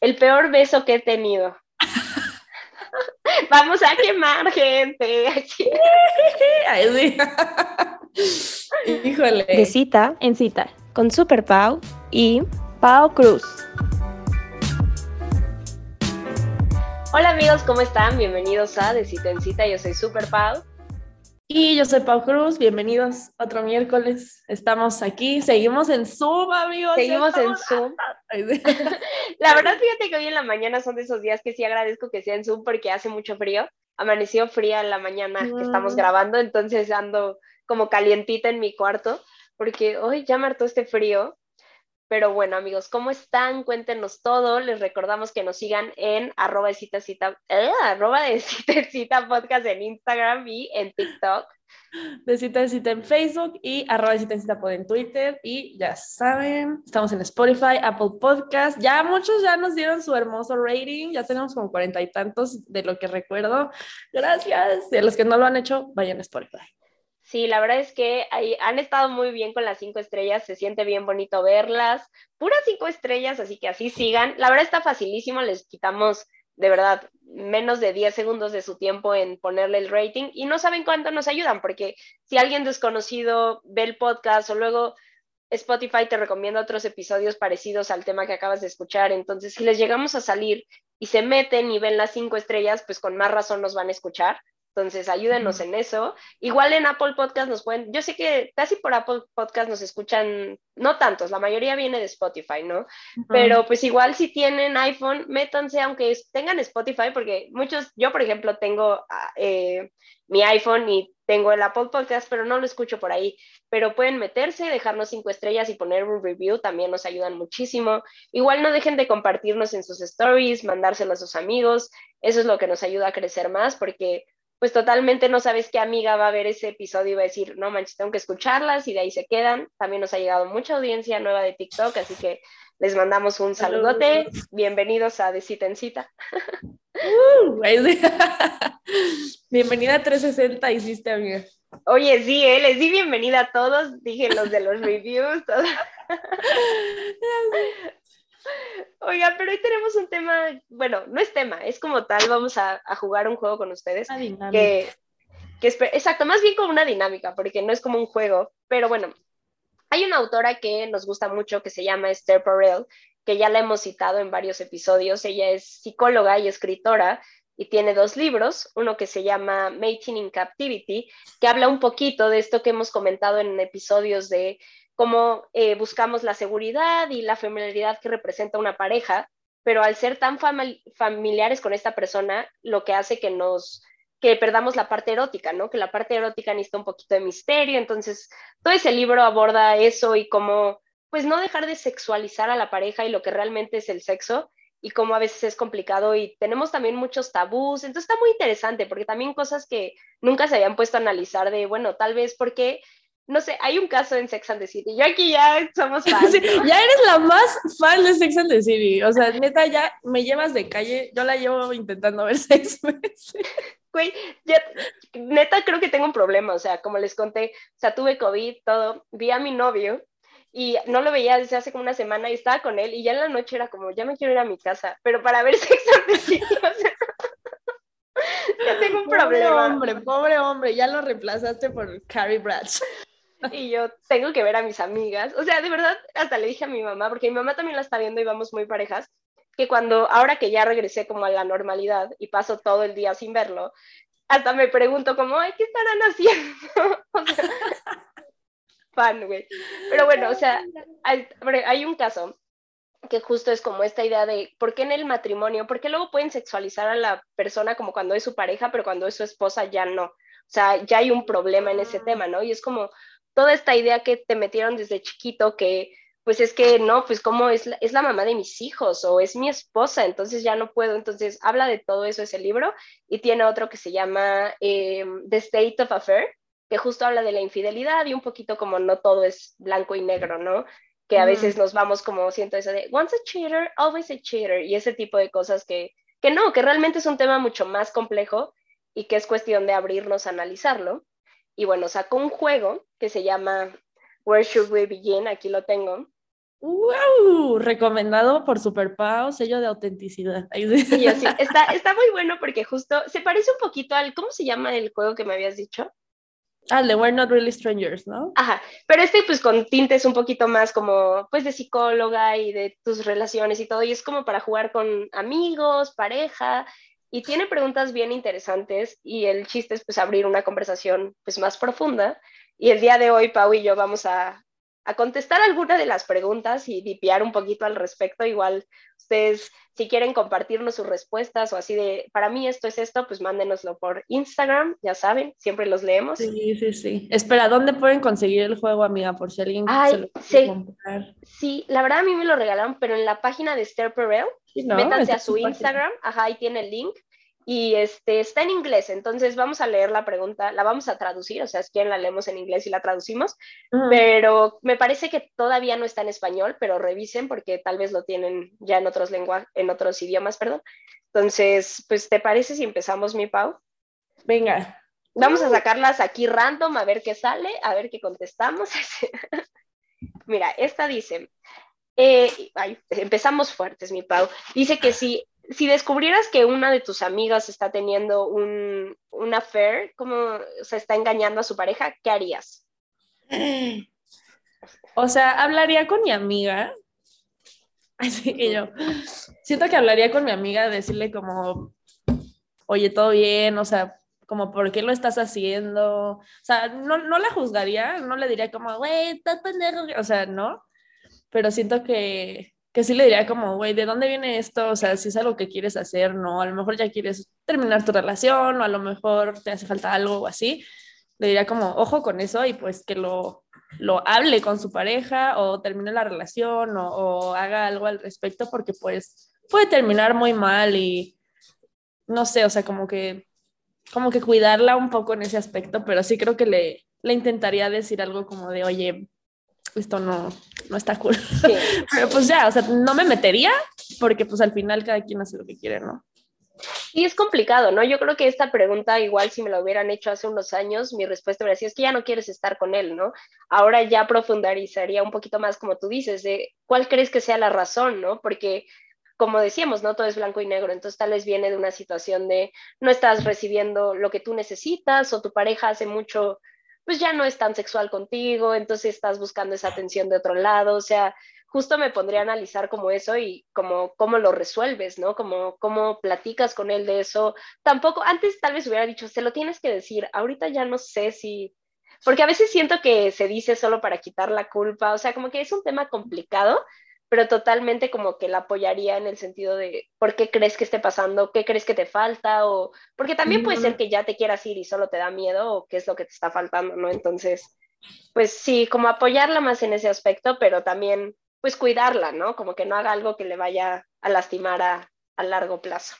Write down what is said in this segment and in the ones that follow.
el peor beso que he tenido. Vamos a quemar gente. Híjole. De cita en cita con Super Pau y Pau Cruz. Hola amigos, ¿cómo están? Bienvenidos a De Cita en Cita. Yo soy Super Pau. Y yo soy Pau Cruz, bienvenidos otro miércoles. Estamos aquí, seguimos en Zoom, amigos. Seguimos en Zoom. la verdad, fíjate que hoy en la mañana son de esos días que sí agradezco que sea en Zoom porque hace mucho frío. Amaneció fría en la mañana que estamos mm. grabando, entonces ando como calientita en mi cuarto porque hoy ya me hartó este frío pero bueno, amigos, ¿cómo están? Cuéntenos todo. Les recordamos que nos sigan en arroba de cita cita, eh, arroba de cita, cita podcast en Instagram y en TikTok. De cita de cita en Facebook y arroba de cita cita en Twitter. Y ya saben, estamos en Spotify, Apple Podcast. Ya muchos ya nos dieron su hermoso rating. Ya tenemos como cuarenta y tantos de lo que recuerdo. Gracias. Y a los que no lo han hecho, vayan a Spotify. Sí, la verdad es que ahí han estado muy bien con las cinco estrellas, se siente bien bonito verlas, puras cinco estrellas, así que así sigan. La verdad está facilísimo, les quitamos de verdad menos de 10 segundos de su tiempo en ponerle el rating y no saben cuánto nos ayudan, porque si alguien desconocido ve el podcast o luego Spotify te recomienda otros episodios parecidos al tema que acabas de escuchar, entonces si les llegamos a salir y se meten y ven las cinco estrellas, pues con más razón nos van a escuchar. Entonces, ayúdenos en eso. Igual en Apple Podcast nos pueden, yo sé que casi por Apple Podcast nos escuchan, no tantos, la mayoría viene de Spotify, ¿no? Pero pues igual si tienen iPhone, métanse, aunque tengan Spotify, porque muchos, yo por ejemplo tengo ah, eh, mi iPhone y tengo el Apple Podcast, pero no lo escucho por ahí. Pero pueden meterse, dejarnos cinco estrellas y poner un review, también nos ayudan muchísimo. Igual no dejen de compartirnos en sus stories, mandárselo a sus amigos, eso es lo que nos ayuda a crecer más, porque pues totalmente no sabes qué amiga va a ver ese episodio y va a decir, no manches, tengo que escucharlas y de ahí se quedan. También nos ha llegado mucha audiencia nueva de TikTok, así que les mandamos un saludote. Bienvenidos a De Cita en Cita. Uh, bienvenida a 360 hiciste, amiga. Oye, sí, ¿eh? les di bienvenida a todos, dije los de los reviews, todos. Oiga, pero hoy tenemos un tema, bueno, no es tema, es como tal, vamos a, jugar un juego con ustedes. Que, que es, exacto, más bien como una dinámica, porque no es como un juego, pero bueno, hay una autora que nos gusta mucho que se llama Esther Perel, que ya la hemos citado en varios episodios. Ella es psicóloga y escritora y tiene dos libros, uno que se llama Mating in Captivity, que habla un poquito de esto que hemos comentado en episodios de cómo eh, buscamos la seguridad y la familiaridad que representa una pareja, pero al ser tan familiares con esta persona, lo que hace que nos que perdamos la parte erótica, ¿no? Que la parte erótica necesita un poquito de misterio, entonces todo ese libro aborda eso y cómo, pues no dejar de sexualizar a la pareja y lo que realmente es el sexo y cómo a veces es complicado y tenemos también muchos tabús, entonces está muy interesante porque también cosas que nunca se habían puesto a analizar de, bueno, tal vez porque no sé, hay un caso en Sex and the City. Yo aquí ya somos fans. ya eres la más fan de Sex and the City. O sea, neta, ya me llevas de calle. Yo la llevo intentando ver seis. Güey, ya, neta, creo que tengo un problema. O sea, como les conté, o sea, tuve COVID, todo. Vi a mi novio y no lo veía desde hace como una semana y estaba con él. Y ya en la noche era como, ya me quiero ir a mi casa. Pero para ver Sex and the City, o sea. ya tengo un problema. Pobre hombre, pobre hombre, ya lo reemplazaste por Carrie Bradshaw y yo tengo que ver a mis amigas. O sea, de verdad, hasta le dije a mi mamá, porque mi mamá también la está viendo y vamos muy parejas, que cuando, ahora que ya regresé como a la normalidad y paso todo el día sin verlo, hasta me pregunto como, ay, ¿qué estarán haciendo? o sea, fan, güey. Pero bueno, o sea, hay, hay un caso que justo es como esta idea de por qué en el matrimonio, por qué luego pueden sexualizar a la persona como cuando es su pareja, pero cuando es su esposa ya no. O sea, ya hay un problema en ese ah. tema, ¿no? Y es como, toda esta idea que te metieron desde chiquito que pues es que no, pues como es la, es la mamá de mis hijos o es mi esposa, entonces ya no puedo. Entonces habla de todo eso ese libro y tiene otro que se llama eh, The State of Affair, que justo habla de la infidelidad y un poquito como no todo es blanco y negro, ¿no? Que a veces nos vamos como siento eso de once a cheater, always a cheater y ese tipo de cosas que, que no, que realmente es un tema mucho más complejo y que es cuestión de abrirnos a analizarlo. Y bueno, sacó un juego que se llama Where Should We Begin, aquí lo tengo, ¡Wow! Recomendado por Super Pau, sello de autenticidad. Sí, así. Está, está muy bueno porque justo se parece un poquito al, ¿cómo se llama el juego que me habías dicho? Ah, de We're Not Really Strangers, ¿no? Ajá, pero este pues con tintes un poquito más como pues de psicóloga y de tus relaciones y todo, y es como para jugar con amigos, pareja, y tiene preguntas bien interesantes y el chiste es pues abrir una conversación pues más profunda. Y el día de hoy Pau y yo vamos a, a contestar alguna de las preguntas y dipiar un poquito al respecto. Igual ustedes, si quieren compartirnos sus respuestas o así de, para mí esto es esto, pues mándenoslo por Instagram, ya saben, siempre los leemos. Sí, sí, sí. Espera, ¿dónde pueden conseguir el juego, amiga? Por si alguien se lo sí. comprar. Sí, la verdad a mí me lo regalaron, pero en la página de Esther Perel, métanse a su Instagram, ajá, ahí tiene el link y este, está en inglés, entonces vamos a leer la pregunta, la vamos a traducir, o sea, es quien la leemos en inglés y la traducimos, pero me parece que todavía no está en español, pero revisen porque tal vez lo tienen ya en otros lenguajes, en otros idiomas, perdón. Entonces, pues, ¿te parece si empezamos, mi Pau? Venga. Vamos a sacarlas aquí random, a ver qué sale, a ver qué contestamos. Mira, esta dice, eh, empezamos fuertes, mi Pau. Dice que si si descubrieras que una de tus amigas está teniendo un, un affair, como se está engañando a su pareja, ¿qué harías? O sea, hablaría con mi amiga. Así que yo siento que hablaría con mi amiga, decirle como, oye, todo bien, o sea, como, ¿por qué lo estás haciendo? O sea, no, no la juzgaría, no le diría como, güey, estás pendejo, o sea, no, pero siento que, que sí le diría como, güey, ¿de dónde viene esto? O sea, si es algo que quieres hacer, ¿no? A lo mejor ya quieres terminar tu relación o a lo mejor te hace falta algo o así. Le diría como, ojo con eso y pues que lo, lo hable con su pareja o termine la relación o, o haga algo al respecto porque pues puede terminar muy mal y no sé, o sea, como que como que cuidarla un poco en ese aspecto, pero sí creo que le, le intentaría decir algo como de, oye, esto no, no está cool. Pero pues ya, o sea, no me metería porque pues al final cada quien hace lo que quiere, ¿no? Y es complicado, ¿no? Yo creo que esta pregunta, igual si me la hubieran hecho hace unos años, mi respuesta hubiera sido, es que ya no quieres estar con él, ¿no? Ahora ya profundizaría un poquito más, como tú dices, de cuál crees que sea la razón, ¿no? Porque, como decíamos, no todo es blanco y negro, entonces tal vez viene de una situación de no estás recibiendo lo que tú necesitas o tu pareja hace mucho pues ya no es tan sexual contigo, entonces estás buscando esa atención de otro lado, o sea, justo me pondría a analizar como eso y como cómo lo resuelves, ¿no? Como cómo platicas con él de eso. Tampoco, antes tal vez hubiera dicho, se lo tienes que decir, ahorita ya no sé si, porque a veces siento que se dice solo para quitar la culpa, o sea, como que es un tema complicado, pero totalmente como que la apoyaría en el sentido de por qué crees que esté pasando, qué crees que te falta, o porque también puede ser que ya te quieras ir y solo te da miedo o qué es lo que te está faltando, ¿no? Entonces, pues sí, como apoyarla más en ese aspecto, pero también pues cuidarla, ¿no? Como que no haga algo que le vaya a lastimar a, a largo plazo.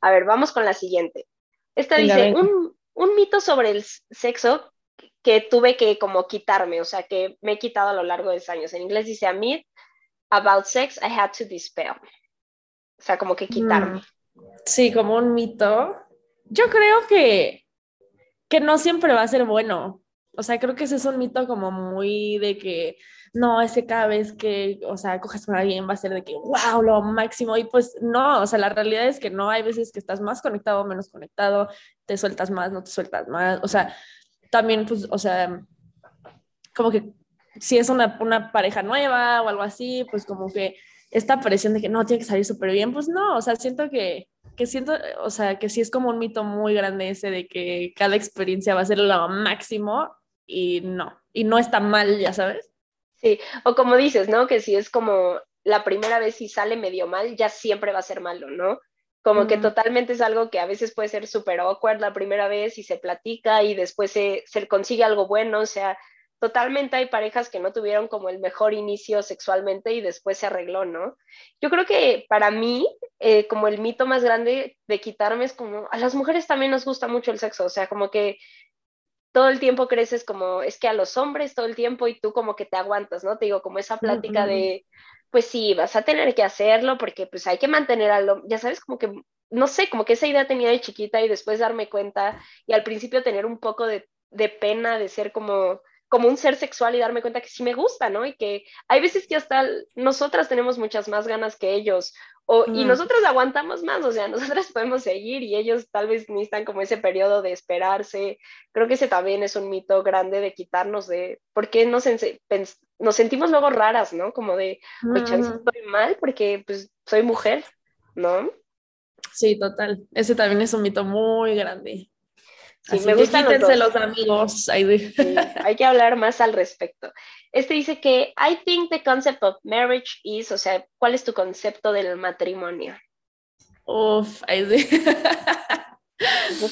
A ver, vamos con la siguiente. Esta dice, Un, un mito sobre el sexo que tuve que como quitarme, o sea, que me he quitado a lo largo de los años. En inglés dice a mí, about sex, I had to dispel. O sea, como que quitarme. Mm. Sí, como un mito. Yo creo que, que no siempre va a ser bueno. O sea, creo que ese es un mito como muy de que no, ese cada vez que, o sea, coges con alguien va a ser de que, wow, lo máximo. Y pues no, o sea, la realidad es que no, hay veces que estás más conectado, menos conectado, te sueltas más, no te sueltas más. O sea, también, pues, o sea, como que si es una, una pareja nueva o algo así, pues como que esta presión de que no, tiene que salir súper bien, pues no, o sea, siento que, que siento, o sea, que sí es como un mito muy grande ese de que cada experiencia va a ser lo máximo y no, y no está mal, ya sabes. Sí, o como dices, ¿no? Que si es como la primera vez y sale medio mal, ya siempre va a ser malo, ¿no? Como que totalmente es algo que a veces puede ser súper awkward la primera vez y se platica y después se, se consigue algo bueno, o sea, totalmente hay parejas que no tuvieron como el mejor inicio sexualmente y después se arregló, ¿no? Yo creo que para mí, eh, como el mito más grande de quitarme es como, a las mujeres también nos gusta mucho el sexo, o sea, como que todo el tiempo creces como, es que a los hombres todo el tiempo y tú como que te aguantas, ¿no? Te digo, como esa plática de, pues sí, vas a tener que hacerlo porque pues hay que mantener al ya sabes, como que, no sé, como que esa idea tenía de chiquita y después darme cuenta y al principio tener un poco de, de pena de ser como como un ser sexual y darme cuenta que sí me gusta, ¿no? Y que hay veces que hasta nosotras tenemos muchas más ganas que ellos, o, y nosotros aguantamos más, o sea, nosotras podemos seguir y ellos tal vez necesitan como ese periodo de esperarse. Creo que ese también es un mito grande de quitarnos de, porque nos, nos sentimos luego raras, ¿no? Como de, oye, estoy mal porque pues soy mujer, ¿no? Sí, total. Ese también es un mito muy grande. Sí, me gustan los, amigos. hay que hablar más al respecto. Este dice que I think the concept of marriage is, o sea, ¿cuál es tu concepto del matrimonio? Uf,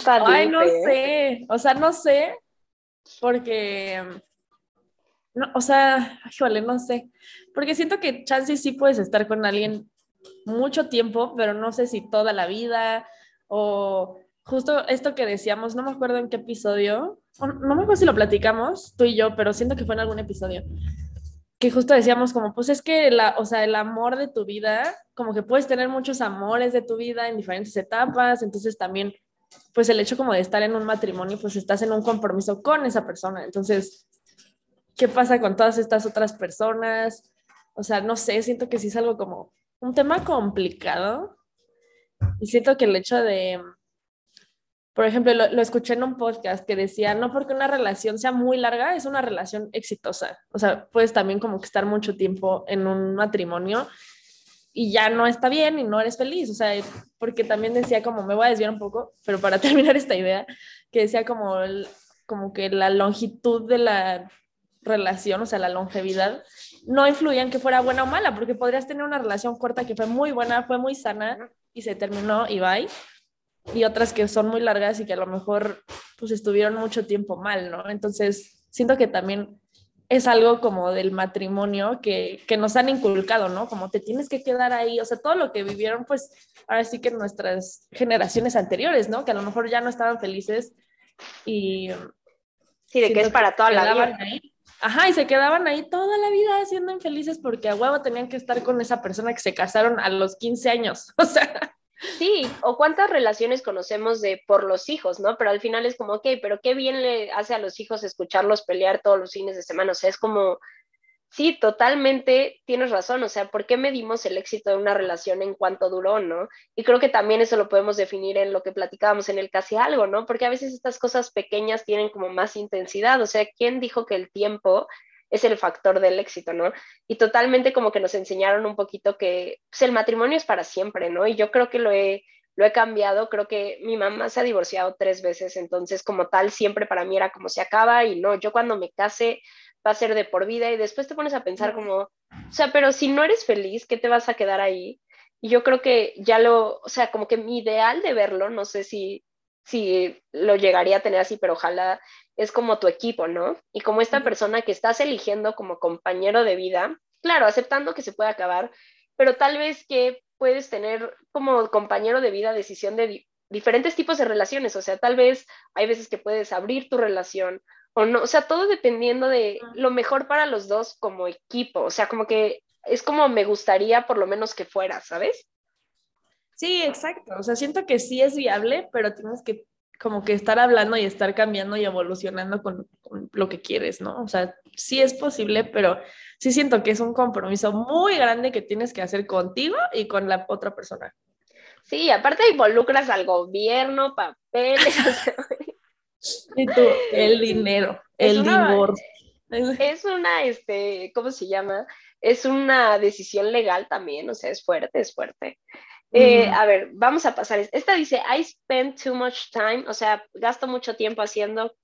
Ay, no ¿eh? sé. O sea, no sé. Porque. No, o sea, híjole, no sé. Porque siento que chances sí puedes estar con alguien mucho tiempo, pero no sé si toda la vida o justo esto que decíamos, no me acuerdo en qué episodio, no me acuerdo si lo platicamos tú y yo, pero siento que fue en algún episodio, que justo decíamos como, pues es que la, o sea, el amor de tu vida, como que puedes tener muchos amores de tu vida en diferentes etapas, entonces también, pues el hecho como de estar en un matrimonio, pues estás en un compromiso con esa persona, entonces, ¿qué pasa con todas estas otras personas? O sea, no sé, siento que sí es algo como un tema complicado y siento que el hecho de por ejemplo, lo, escuché en un podcast que decía, no porque una relación sea muy larga, es una relación exitosa. O sea, puedes también como que estar mucho tiempo en un matrimonio y ya no está bien y no eres feliz. O sea, porque también decía como, me voy a desviar un poco, pero para terminar esta idea, que decía como, como que la longitud de la relación, o sea, la longevidad, no influía en que fuera buena o mala, porque podrías tener una relación corta que fue muy buena, fue muy sana y se terminó y bye y otras que son muy largas y que a lo mejor pues estuvieron mucho tiempo mal, ¿no? Entonces, siento que también es algo como del matrimonio que, que, nos han inculcado, ¿no? Como te tienes que quedar ahí, o sea, todo lo que vivieron, pues ahora sí que nuestras generaciones anteriores, ¿no? Que a lo mejor ya no estaban felices y... Sí, de que es para toda la vida. Ajá, y se quedaban ahí toda la vida siendo infelices porque a huevo tenían que estar con esa persona que se casaron a los 15 años, o sea... Sí, o cuántas relaciones conocemos de por los hijos, ¿no? Pero al final es como, ok, pero qué bien le hace a los hijos escucharlos pelear todos los fines de semana. O sea, es como, sí, totalmente tienes razón. O sea, ¿por qué medimos el éxito de una relación en cuanto duró, no? Y creo que también eso lo podemos definir en lo que platicábamos en el casi algo, ¿no? Porque a veces estas cosas pequeñas tienen como más intensidad. O sea, ¿quién dijo que el tiempo es el factor del éxito, ¿no? Y totalmente como que nos enseñaron un poquito que pues, el matrimonio es para siempre, ¿no? Y yo creo que lo he, lo he cambiado, creo que mi mamá se ha divorciado tres veces, entonces como tal siempre para mí era como se acaba y no, yo cuando me case va a ser de por vida y después te pones a pensar como, o sea, pero si no eres feliz, ¿qué te vas a quedar ahí? Y yo creo que ya lo, o sea, como que mi ideal de verlo, no sé si, si lo llegaría a tener así, pero ojalá es como tu equipo, ¿no? Y como esta persona que estás eligiendo como compañero de vida, claro, aceptando que se puede acabar, pero tal vez que puedes tener como compañero de vida decisión de diferentes tipos de relaciones, o sea, tal vez hay veces que puedes abrir tu relación o no, o sea, todo dependiendo de lo mejor para los dos como equipo, o sea, como que es como me gustaría por lo menos que fuera, ¿sabes? Sí, exacto, o sea, siento que sí es viable, pero tienes que como que estar hablando y estar cambiando y evolucionando con, lo que quieres, ¿no? O sea, sí es posible, pero sí siento que es un compromiso muy grande que tienes que hacer contigo y con la otra persona. Sí, aparte involucras al gobierno, papeles. y tú, el dinero, el divorcio. Es una, este, ¿cómo se llama? Es una decisión legal también, o sea, es fuerte, es fuerte. Eh, a ver, vamos a pasar. Esta dice, I spend too much time, o sea, gasto mucho tiempo haciendo.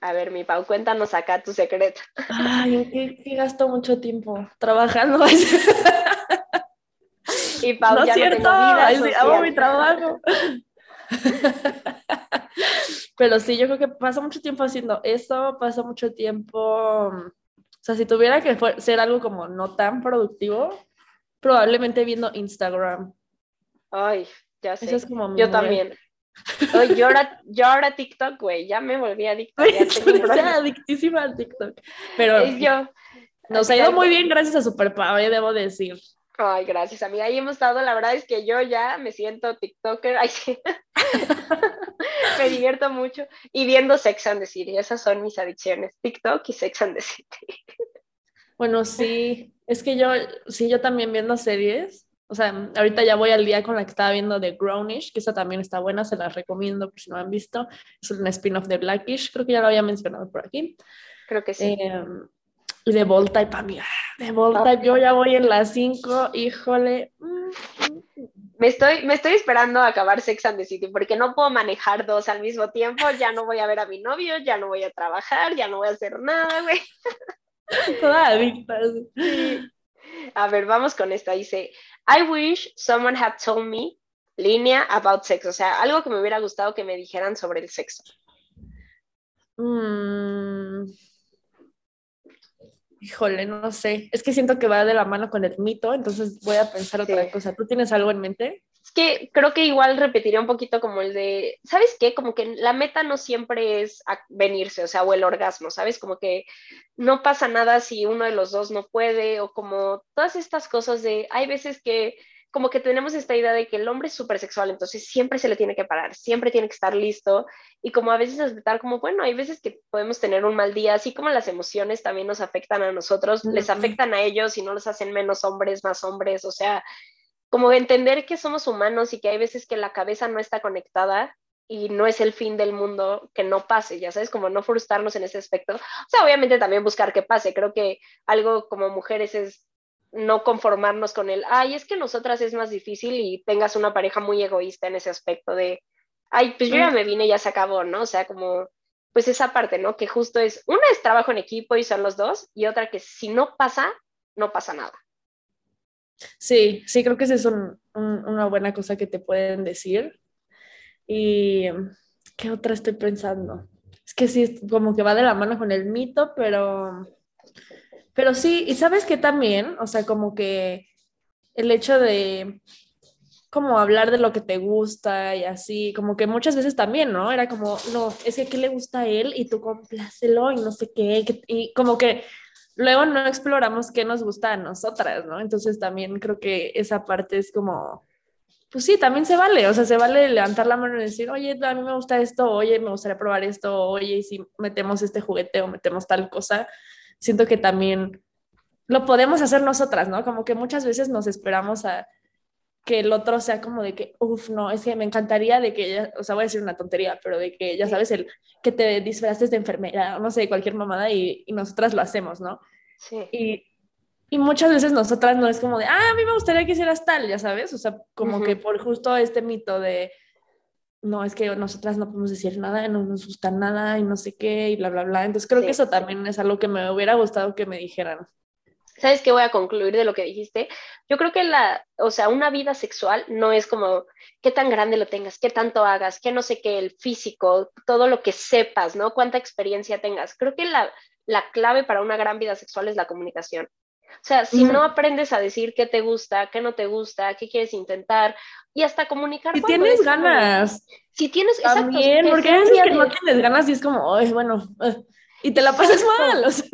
A ver, mi Pau, cuéntanos acá tu secreto. Ay, ¿qué, qué gasto mucho tiempo? Trabajando. y Pau, no ya cierto, no tengo vida amo mi trabajo. Pero sí, yo creo que paso mucho tiempo haciendo eso, paso mucho tiempo, o sea, si tuviera que ser algo como no tan productivo, probablemente viendo Instagram Ay, ya sé. Eso es como yo también. yo, ahora, yo ahora TikTok, güey, ya me volví adicta. Ya adictísima a TikTok. Pero yo, nos ha ido muy bien gracias a Super debo decir. Ay, gracias, amiga. Ahí hemos estado, la verdad es que yo ya me siento TikToker. Ay, sí. me divierto mucho. Y viendo Sex and the City, esas son mis adicciones, TikTok y Sex and the City. Bueno, sí, es que yo, sí, yo también viendo series, o sea, ahorita ya voy al día con la que estaba viendo de Grownish, que esa también está buena, se la recomiendo por si no han visto. Es un spin-off de Blackish, creo que ya lo había mencionado por aquí. Creo que sí. Eh, y de Voltype, amiga. De Voltype, yo ya voy en las 5, híjole. Me estoy, me estoy esperando a acabar Sex and the City porque no puedo manejar dos al mismo tiempo. Ya no voy a ver a mi novio, ya no voy a trabajar, ya no voy a hacer nada, güey. Toda adicta. A ver, vamos con esta. Dice, I wish someone had told me línea about sex. O sea, algo que me hubiera gustado que me dijeran sobre el sexo. Mm. Híjole, no sé. Es que siento que va de la mano con el mito, entonces voy a pensar otra cosa. ¿Tú tienes algo en mente? Es que creo que igual repetiría un poquito como el de, ¿sabes qué? Como que la meta no siempre es venirse, o sea, o el orgasmo, ¿sabes? Como que no pasa nada si uno de los dos no puede, o como todas estas cosas de, hay veces que como que tenemos esta idea de que el hombre es súper sexual, entonces siempre se le tiene que parar, siempre tiene que estar listo y como a veces aceptar como, bueno, hay veces que podemos tener un mal día, así como las emociones también nos afectan a nosotros, les afectan a ellos y no los hacen menos hombres, más hombres, o sea, como entender que somos humanos y que hay veces que la cabeza no está conectada y no es el fin del mundo que no pase, ya sabes, como no frustrarnos en ese aspecto. O sea, obviamente también buscar que pase. Creo que algo como mujeres es no conformarnos con el, ay, es que nosotras es más difícil y tengas una pareja muy egoísta en ese aspecto de, ay, pues yo ya me vine ya se acabó, ¿no? O sea, como, pues esa parte, ¿no? Que justo es, una es trabajo en equipo y son los dos, y otra que si no pasa, no pasa nada. Sí, sí, creo que esa es una buena cosa que te pueden decir. Y, ¿qué otra estoy pensando? Es que sí, como que va de la mano con el mito, pero pero sí, y sabes que también, o sea, como que el hecho de como hablar de lo que te gusta y así, como que muchas veces también, ¿no? Era como, no, es que ¿qué le gusta a él? Y tú complácelo y no sé qué, y como que luego no exploramos qué nos gusta a nosotras, ¿no? Entonces también creo que esa parte es como, pues sí, también se vale, o sea, se vale levantar la mano y decir, oye, a mí me gusta esto, oye, me gustaría probar esto, oye, y si metemos este juguete o metemos tal cosa, siento que también lo podemos hacer nosotras, ¿no? Como que muchas veces nos esperamos a que el otro sea como de que, uff, no, es que me encantaría de que ella, o sea, voy a decir una tontería, pero de que ya sabes, el que te disfraces de enfermera, no sé, cualquier mamada y, y nosotras lo hacemos, ¿no? Sí. Y, y, muchas veces nosotras no es como de, ah, a mí me gustaría que hicieras tal, ya sabes, o sea, como que por justo este mito de, no, es que nosotras no podemos decir nada, no nos gusta nada y no sé qué y bla, bla, bla. Entonces creo que eso también es algo que me hubiera gustado que me dijeran. ¿Sabes qué voy a concluir de lo que dijiste? Yo creo que la, o sea, una vida sexual no es como qué tan grande lo tengas, qué tanto hagas, qué no sé qué, el físico, todo lo que sepas, ¿no? Cuánta experiencia tengas. Creo que la, la clave para una gran vida sexual es la comunicación. O sea, si no aprendes a decir qué te gusta, qué no te gusta, qué quieres intentar y hasta comunicar. Si tienes ganas. si tienes, También, porque hay veces que no tienes ganas y es como, ay, bueno, eh", y te la pasas mal. O sea.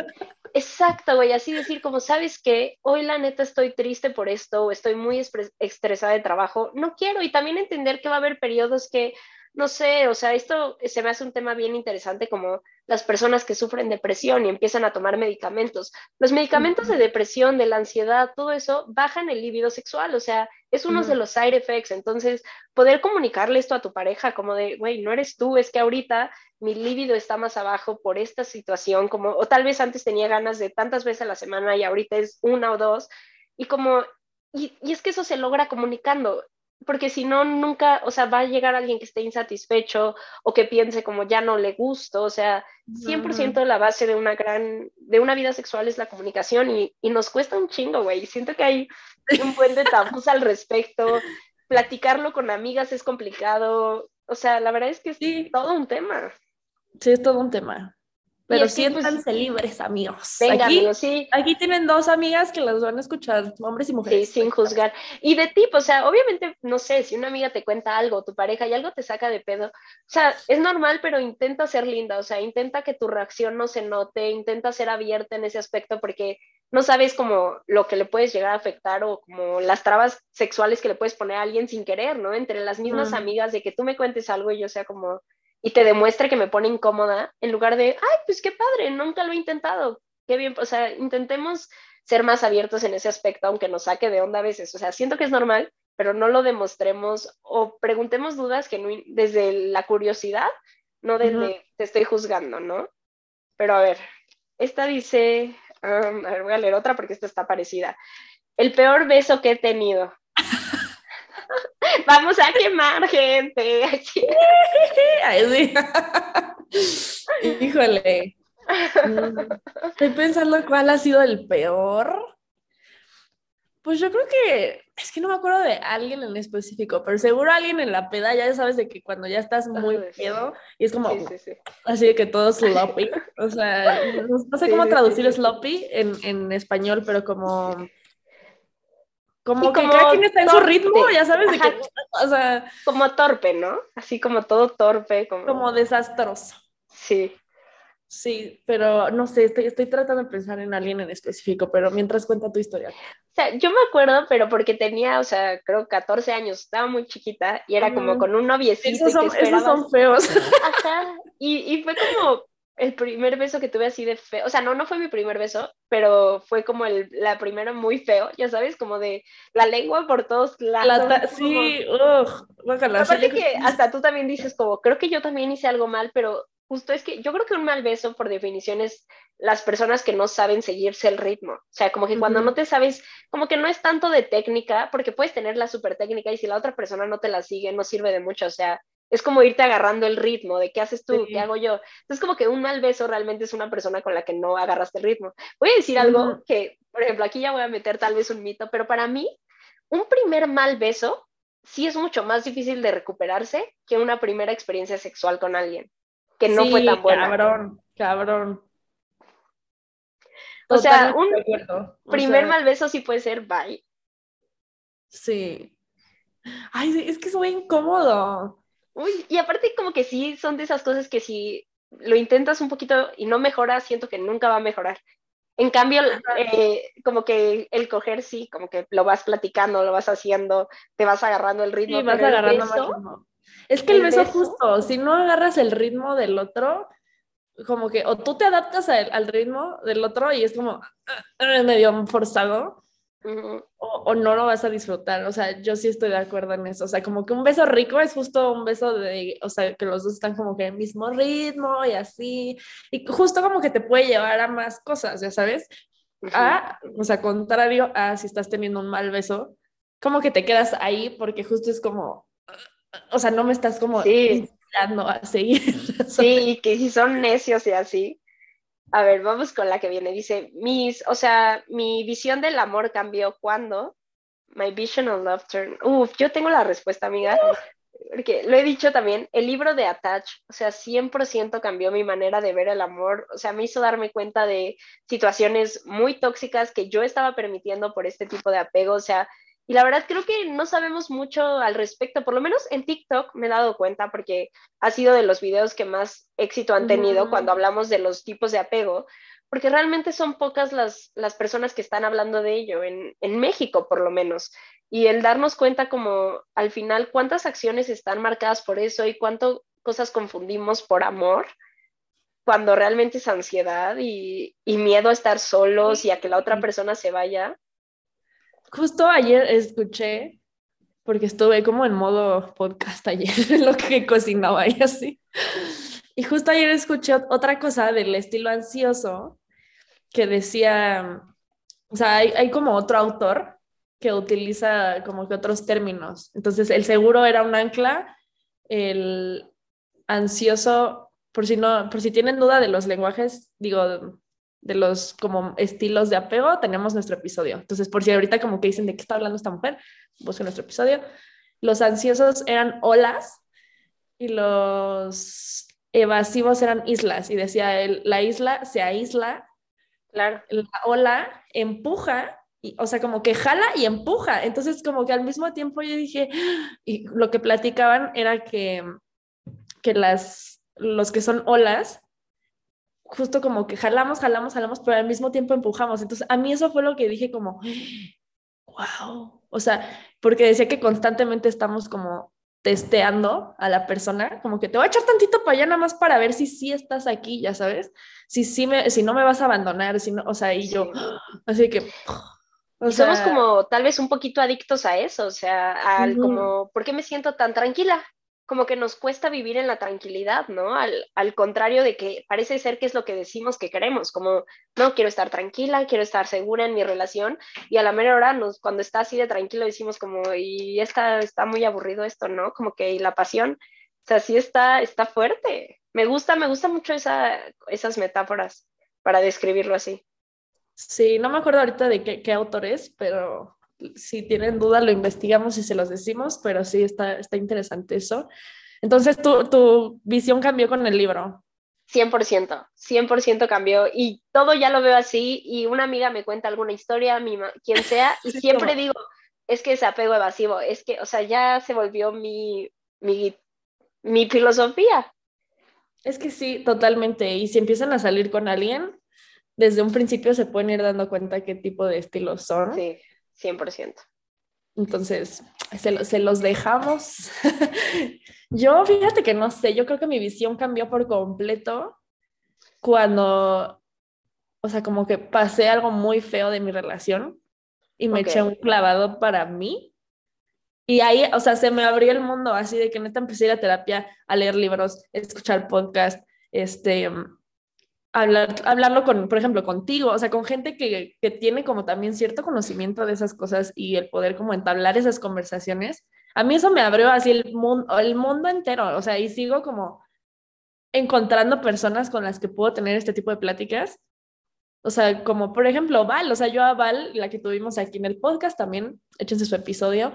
Exacto, güey, así decir como, ¿sabes qué? Hoy la neta estoy triste por esto o estoy muy estresada de trabajo, no quiero y también entender que va a haber periodos que no sé, o sea, esto se me hace un tema bien interesante como las personas que sufren depresión y empiezan a tomar medicamentos. Los medicamentos de depresión, de la ansiedad, todo eso bajan el libido sexual, o sea, es uno de los side effects. Entonces, poder comunicarle esto a tu pareja como de, güey, no eres tú, es que ahorita mi libido está más abajo por esta situación, como, o tal vez antes tenía ganas de tantas veces a la semana y ahorita es una o dos, y como, y, y es que eso se logra comunicando porque si no, nunca, o sea, va a llegar alguien que esté insatisfecho o que piense como ya no le gusto, o sea, 100% la base de una gran, de una vida sexual es la comunicación y, y nos cuesta un chingo, güey, siento que hay un buen de tabús al respecto, platicarlo con amigas es complicado, o sea, la verdad es que es todo un tema. Sí, es todo un tema. Pero pues, siéntanse libres, amigos. Venga, aquí, amigos, sí. Aquí tienen dos amigas que las van a escuchar, hombres y mujeres. Sí, sin juzgar. Y de ti, o sea, obviamente, no sé, si una amiga te cuenta algo, tu pareja, y algo te saca de pedo, o sea, es normal, pero intenta ser linda, o sea, intenta que tu reacción no se note, intenta ser abierta en ese aspecto, porque no sabes como lo que le puedes llegar a afectar o como las trabas sexuales que le puedes poner a alguien sin querer, ¿no? Entre las mismas amigas de que tú me cuentes algo y yo sea como, y te demuestre que me pone incómoda, en lugar de, ay, pues qué padre, nunca lo he intentado, qué bien, o sea, intentemos ser más abiertos en ese aspecto, aunque nos saque de onda a veces, o sea, siento que es normal, pero no lo demostremos o preguntemos dudas que desde la curiosidad, no desde te estoy juzgando, ¿no? Pero a ver, esta dice, um, a ver, voy a leer otra porque esta está parecida. El peor beso que he tenido. Vamos a quemar gente. Híjole. Mm, estoy pensando cuál ha sido el peor. Pues yo creo que, es que no me acuerdo de alguien en específico, pero seguro alguien en la peda, ya sabes de que cuando ya estás muy pedo y es como así de que todo sloppy, o sea, no, sé cómo traducir sloppy en, en, español, pero como... Como que cada quien está en su ritmo, ya sabes, de que, o sea... Como torpe, ¿no? Así como todo torpe. Como, como desastroso. Sí. Sí, pero no sé, estoy, estoy tratando de pensar en alguien en específico, pero mientras cuenta tu historia. O sea, yo me acuerdo, pero porque tenía, o sea, creo 14 años, estaba muy chiquita y era como con un noviecito. Esos son, esos son feos. Ajá, y, y fue como el primer beso que tuve así de feo, o sea, no, no fue mi primer beso, pero fue como el, la primera muy feo, ya sabes, como de la lengua por todos lados. sí, ugh, Aparte que hasta tú también dices como, creo que yo también hice algo mal, pero justo es que yo creo que un mal beso, por definición, es las personas que no saben seguirse el ritmo. O sea, como que cuando no te sabes, como que no es tanto de técnica, porque puedes tener la super técnica y si la otra persona no te la sigue, no sirve de mucho. O sea, es como irte agarrando el ritmo de qué haces tú, qué hago yo. Entonces, como que un mal beso realmente es una persona con la que no agarraste el ritmo. Voy a decir algo que, por ejemplo, aquí ya voy a meter tal vez un mito, pero para mí, un primer mal beso sí es mucho más difícil de recuperarse que una primera experiencia sexual con alguien que no fue tan buena. Cabrón, cabrón. O sea, un primer mal beso sí puede ser bye. Sí. Ay, es que es muy incómodo. Uy, y aparte como que sí son de esas cosas que si lo intentas un poquito y no mejora, siento que nunca va a mejorar. En cambio, eh, como que el coger sí, como que lo vas platicando, lo vas haciendo, te vas agarrando el ritmo. Sí, vas agarrando más es que el, beso, justo, si no agarras el ritmo del otro, como que o tú te adaptas al ritmo del otro y es como uh, medio forzado, o, no lo vas a disfrutar. O sea, yo sí estoy de acuerdo en eso. O sea, como que un beso rico es justo un beso de, o sea, que los dos están como que en el mismo ritmo y así. Y justo como que te puede llevar a más cosas, ya sabes. A, o sea, contrario a si estás teniendo un mal beso, como que te quedas ahí porque justo es como, o sea, no me estás como sí. a seguir. Sí, que si son necios y así. A ver, vamos con la que viene. Dice, mis, o sea, mi visión del amor cambió cuando My vision of love turned. Uf, yo tengo la respuesta, amiga. Porque lo he dicho también, el libro de Attach, o sea, 100% cambió mi manera de ver el amor, o sea, me hizo darme cuenta de situaciones muy tóxicas que yo estaba permitiendo por este tipo de apego, o sea, y la verdad creo que no sabemos mucho al respecto, por lo menos en TikTok me he dado cuenta porque ha sido de los videos que más éxito han tenido cuando hablamos de los tipos de apego, porque realmente son pocas las, las personas que están hablando de ello, en, en México por lo menos. Y el darnos cuenta como al final cuántas acciones están marcadas por eso y cuántas cosas confundimos por amor, cuando realmente es ansiedad y, y miedo a estar solos y a que la otra persona se vaya Justo ayer escuché, porque estuve como en modo podcast ayer, lo que cocinaba y así. Y justo ayer escuché otra cosa del estilo ansioso que decía, o sea, hay, hay, como otro autor que utiliza como que otros términos. Entonces, el seguro era un ancla, el ansioso, por si no, por si tienen duda de los lenguajes, digo, de los como estilos de apego, tenemos nuestro episodio. Entonces, por si ahorita como que dicen de qué está hablando esta mujer, busquen nuestro episodio. Los ansiosos eran olas y los evasivos eran islas. Y decía él, la isla se aísla, claro. la ola empuja, y, o sea, como que jala y empuja. Entonces, como que al mismo tiempo yo dije, y lo que platicaban era que, que las, los que son olas, justo como que jalamos, jalamos, jalamos, pero al mismo tiempo empujamos. Entonces, a mí eso fue lo que dije como, wow, o sea, porque decía que constantemente estamos como testeando a la persona, como que te voy a echar tantito para allá nada más para ver si sí estás aquí, ya sabes, si sí me, si no me vas a abandonar, si no, o sea, y yo, así que... somos como tal vez un poquito adictos a eso, o sea, al como, ¿por qué me siento tan tranquila? Como que nos cuesta vivir en la tranquilidad, ¿no? Al, al, contrario de que parece ser que es lo que decimos que queremos, como, no, quiero estar tranquila, quiero estar segura en mi relación, y a la mera hora, cuando está así de tranquilo, decimos como, y está, está muy aburrido esto, ¿no? Como que la pasión, o sea, sí está, está fuerte. Me gusta, me gusta mucho esa, esas metáforas para describirlo así. Sí, no me acuerdo ahorita de qué, qué autor es, pero si tienen duda lo investigamos y se los decimos, pero sí está, está interesante eso. Entonces, tu, tu visión cambió con el libro. 100%, 100% cambió y todo ya lo veo así y una amiga me cuenta alguna historia, mi quien sea, y siempre digo, es que es apego evasivo, es que, o sea, ya se volvió mi, mi, mi filosofía. Es que sí, totalmente. Y si empiezan a salir con alguien, desde un principio se pueden ir dando cuenta qué tipo de estilos son. Sí. 100%. Entonces, se, los dejamos. yo, fíjate que no sé, yo creo que mi visión cambió por completo cuando, o sea, como que pasé algo muy feo de mi relación y me eché un clavado para mí. Y ahí, o sea, se me abrió el mundo así de que neta empecé a ir a terapia, a leer libros, escuchar podcast, este, hablar, hablarlo con, por ejemplo, contigo, o sea, con gente que, que, tiene como también cierto conocimiento de esas cosas y el poder como entablar esas conversaciones, a mí eso me abrió así el mundo, el mundo entero, o sea, y sigo como encontrando personas con las que puedo tener este tipo de pláticas. O sea, como por ejemplo Val, o sea, yo a Val, la que tuvimos aquí en el podcast también, échense su episodio,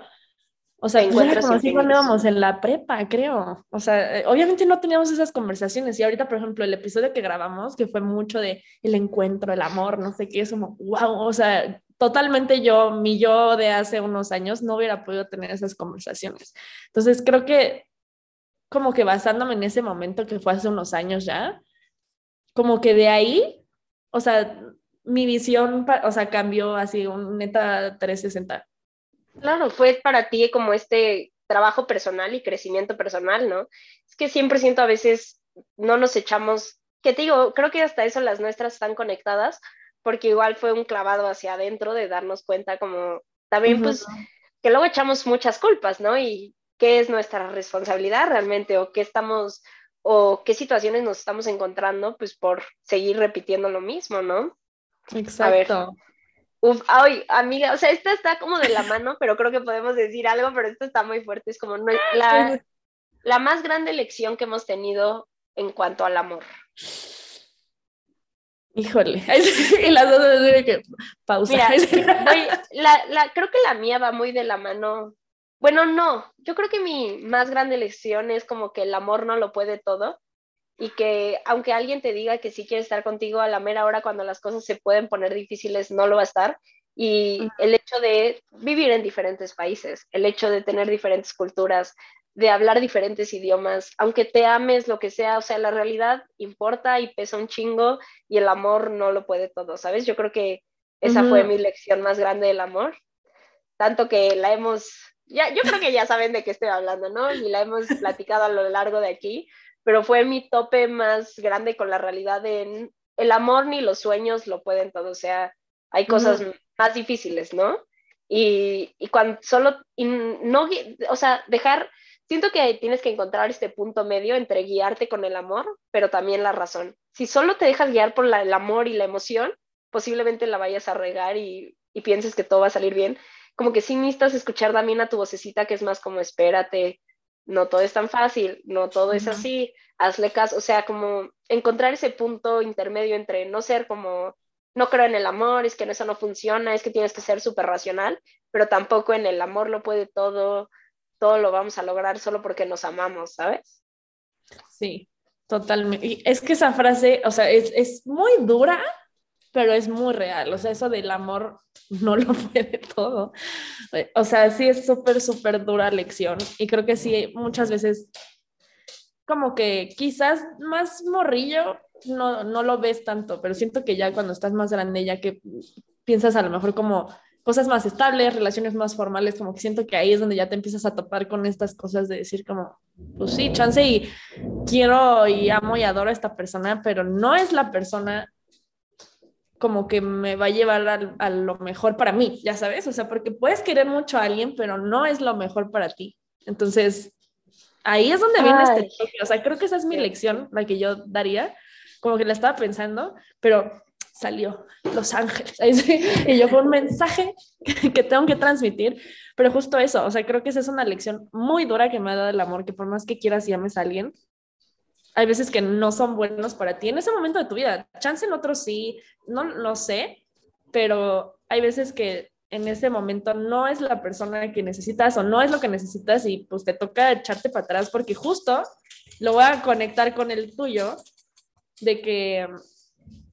o sea, yo la conocí cuando íbamos en la prepa, creo. O sea, eh, obviamente no teníamos esas conversaciones. Y ahorita, por ejemplo, el episodio que grabamos, que fue mucho de el encuentro, el amor, no sé qué, es como, wow, o sea, totalmente yo, mi yo de hace unos años, no hubiera podido tener esas conversaciones. Entonces, creo que como que basándome en ese momento que fue hace unos años ya, como que de ahí, o sea, mi visión, o sea, cambió así, un neta 360. Claro, fue para ti como este trabajo personal y crecimiento personal, ¿no? Es que siempre siento a veces no nos echamos, que te digo, creo que hasta eso las nuestras están conectadas, porque igual fue un clavado hacia adentro de darnos cuenta como también pues que luego echamos muchas culpas, ¿no? Y qué es nuestra responsabilidad realmente o qué estamos o qué situaciones nos estamos encontrando pues por seguir repitiendo lo mismo, ¿no? Exacto. Uf, ay, amiga, o sea, esta está como de la mano, pero creo que podemos decir algo, pero esto está muy fuerte. Es como no, la, la más grande lección que hemos tenido en cuanto al amor. Híjole, y las dos que pausa. Mira, la, la, creo que la mía va muy de la mano. Bueno, no, yo creo que mi más grande lección es como que el amor no lo puede todo y que aunque alguien te diga que sí quiere estar contigo a la mera hora cuando las cosas se pueden poner difíciles, no lo va a estar. Y el hecho de vivir en diferentes países, el hecho de tener diferentes culturas, de hablar diferentes idiomas, aunque te ames lo que sea, o sea, la realidad importa y pesa un chingo y el amor no lo puede todo, ¿sabes? Yo creo que esa fue mi lección más grande del amor, tanto que la hemos, ya, yo creo que ya saben de qué estoy hablando, ¿no? Y la hemos platicado a lo largo de aquí, pero fue mi tope más grande con la realidad de el amor ni los sueños lo pueden todo, o sea, hay cosas más difíciles, ¿no? Y, y cuando solo, y no, o sea, dejar, siento que tienes que encontrar este punto medio entre guiarte con el amor, pero también la razón. Si solo te dejas guiar por la, el amor y la emoción, posiblemente la vayas a regar y, y pienses que todo va a salir bien. Como que sí necesitas escuchar también a tu vocecita que es más como espérate, no todo es tan fácil, no todo es así, hazle caso, o sea, como encontrar ese punto intermedio entre no ser como, no creo en el amor, es que eso no funciona, es que tienes que ser súper racional, pero tampoco en el amor lo puede todo, todo lo vamos a lograr solo porque nos amamos, ¿sabes? Sí, totalmente. Y es que esa frase, o sea, es, es muy dura, pero es muy real, o sea, eso del amor no lo puede todo. O sea, sí es súper, súper dura lección y creo que sí, muchas veces como que quizás más morrillo no, no lo ves tanto, pero siento que ya cuando estás más grande, ya que piensas a lo mejor como cosas más estables, relaciones más formales, como que siento que ahí es donde ya te empiezas a topar con estas cosas de decir como, pues sí, chance y quiero y amo y adoro a esta persona, pero no es la persona como que me va a llevar a, a, lo mejor para mí, ya sabes, o sea, porque puedes querer mucho a alguien, pero no es lo mejor para ti. Entonces, ahí es donde viene este toque, o sea, creo que esa es mi lección, la que yo daría, como que la estaba pensando, pero salió Los Ángeles. Y yo fue un mensaje que tengo que transmitir, pero justo eso, o sea, creo que esa es una lección muy dura que me ha dado el amor, que por más que quieras y ames a alguien, hay veces que no son buenos para ti en ese momento de tu vida. Chance en otros sí, no lo sé, pero hay veces que en ese momento no es la persona que necesitas o no es lo que necesitas y pues te toca echarte para atrás porque justo lo voy a conectar con el tuyo de que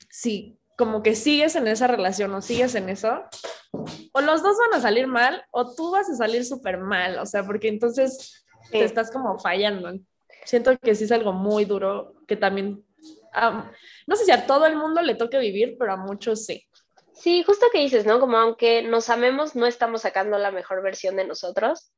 sí, como que sigues en esa relación o sigues en eso, o los dos van a salir mal o tú vas a salir súper mal, o sea, porque entonces te estás como fallando. Siento que sí es algo muy duro que también, no sé si a todo el mundo le toque vivir, pero a muchos sí. Sí, justo que dices, ¿no? Como aunque nos amemos, no estamos sacando la mejor versión de nosotros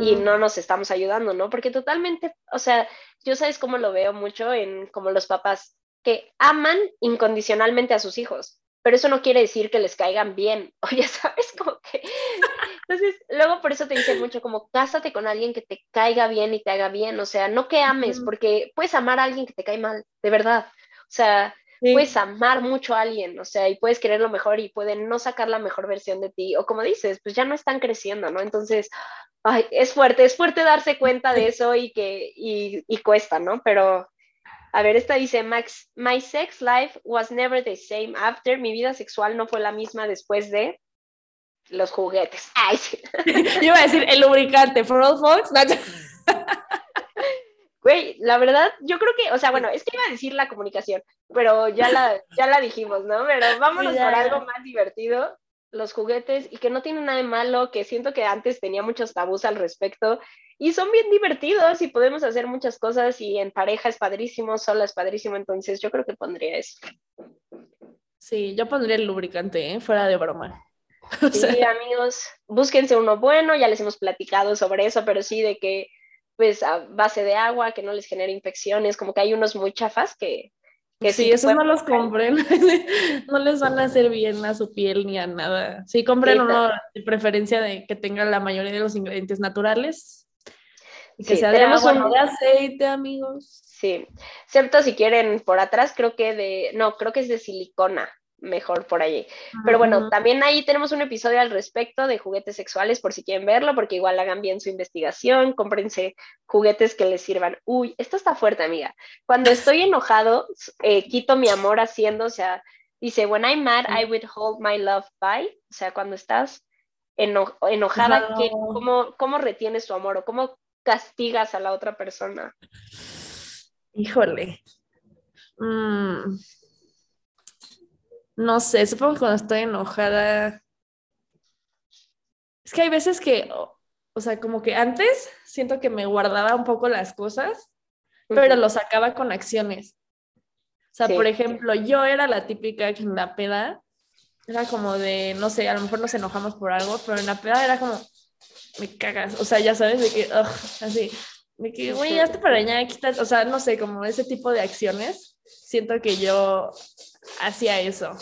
y no nos estamos ayudando, ¿no? Porque totalmente, o sea, yo sabes cómo lo veo mucho en como los papás que aman incondicionalmente a sus hijos, pero eso no quiere decir que les caigan bien, o ya sabes, como que... Entonces, luego por eso te dicen mucho como, cásate con alguien que te caiga bien y te haga bien, o sea, no que ames, porque puedes amar a alguien que te cae mal, de verdad, o sea, puedes amar mucho a alguien, o sea, y puedes querer lo mejor y pueden no sacar la mejor versión de ti, o como dices, pues ya no están creciendo, ¿no? Entonces, ay, es fuerte, es fuerte darse cuenta de eso y que, y, y cuesta, ¿no? Pero a ver, esta dice, Max, my sex life was never the same after. Mi vida sexual no fue la misma después de los juguetes. Ay, sí. Yo iba a decir el lubricante, for all folks. Güey, la verdad, yo creo que, o sea, bueno, es que iba a decir la comunicación, pero ya la, ya la dijimos, ¿no? Pero vámonos por algo más divertido los juguetes y que no tiene nada de malo, que siento que antes tenía muchos tabús al respecto y son bien divertidos y podemos hacer muchas cosas y en pareja es padrísimo, sola es padrísimo, entonces yo creo que pondría eso. Sí, yo pondría el lubricante, ¿eh? fuera de broma. Sí, amigos, búsquense uno bueno, ya les hemos platicado sobre eso, pero sí de que pues a base de agua, que no les genere infecciones, como que hay unos muy chafas que, sí, esos no los compren, no les van a hacer bien a su piel ni a nada. Sí, compren uno de preferencia de que tenga la mayoría de los ingredientes naturales y que sea de agua, un... de aceite, amigos. Sí, excepto si quieren por atrás, creo que de, no, creo que es de silicona mejor por allí. Pero bueno, también ahí tenemos un episodio al respecto de juguetes sexuales por si quieren verlo, porque igual hagan bien su investigación, cómprense juguetes que les sirvan. Uy, esto está fuerte, amiga. Cuando estoy enojado, eh, quito mi amor haciendo, o sea, dice, when I'm mad, I withhold my love by, o sea, cuando estás enojada, cómo, ¿cómo retienes tu amor o cómo castigas a la otra persona? Híjole. Mm no sé, supongo que cuando estoy enojada. Es que hay veces que, o, sea, como que antes siento que me guardaba un poco las cosas, pero lo sacaba con acciones. O sea, por ejemplo, yo era la típica que en la peda era como de, no sé, a lo mejor nos enojamos por algo, pero en la peda era como, me cagas. O sea, ya sabes, de que, así, de que, güey, ya para allá, quitas, o sea, no sé, como ese tipo de acciones. Siento que yo hacía eso.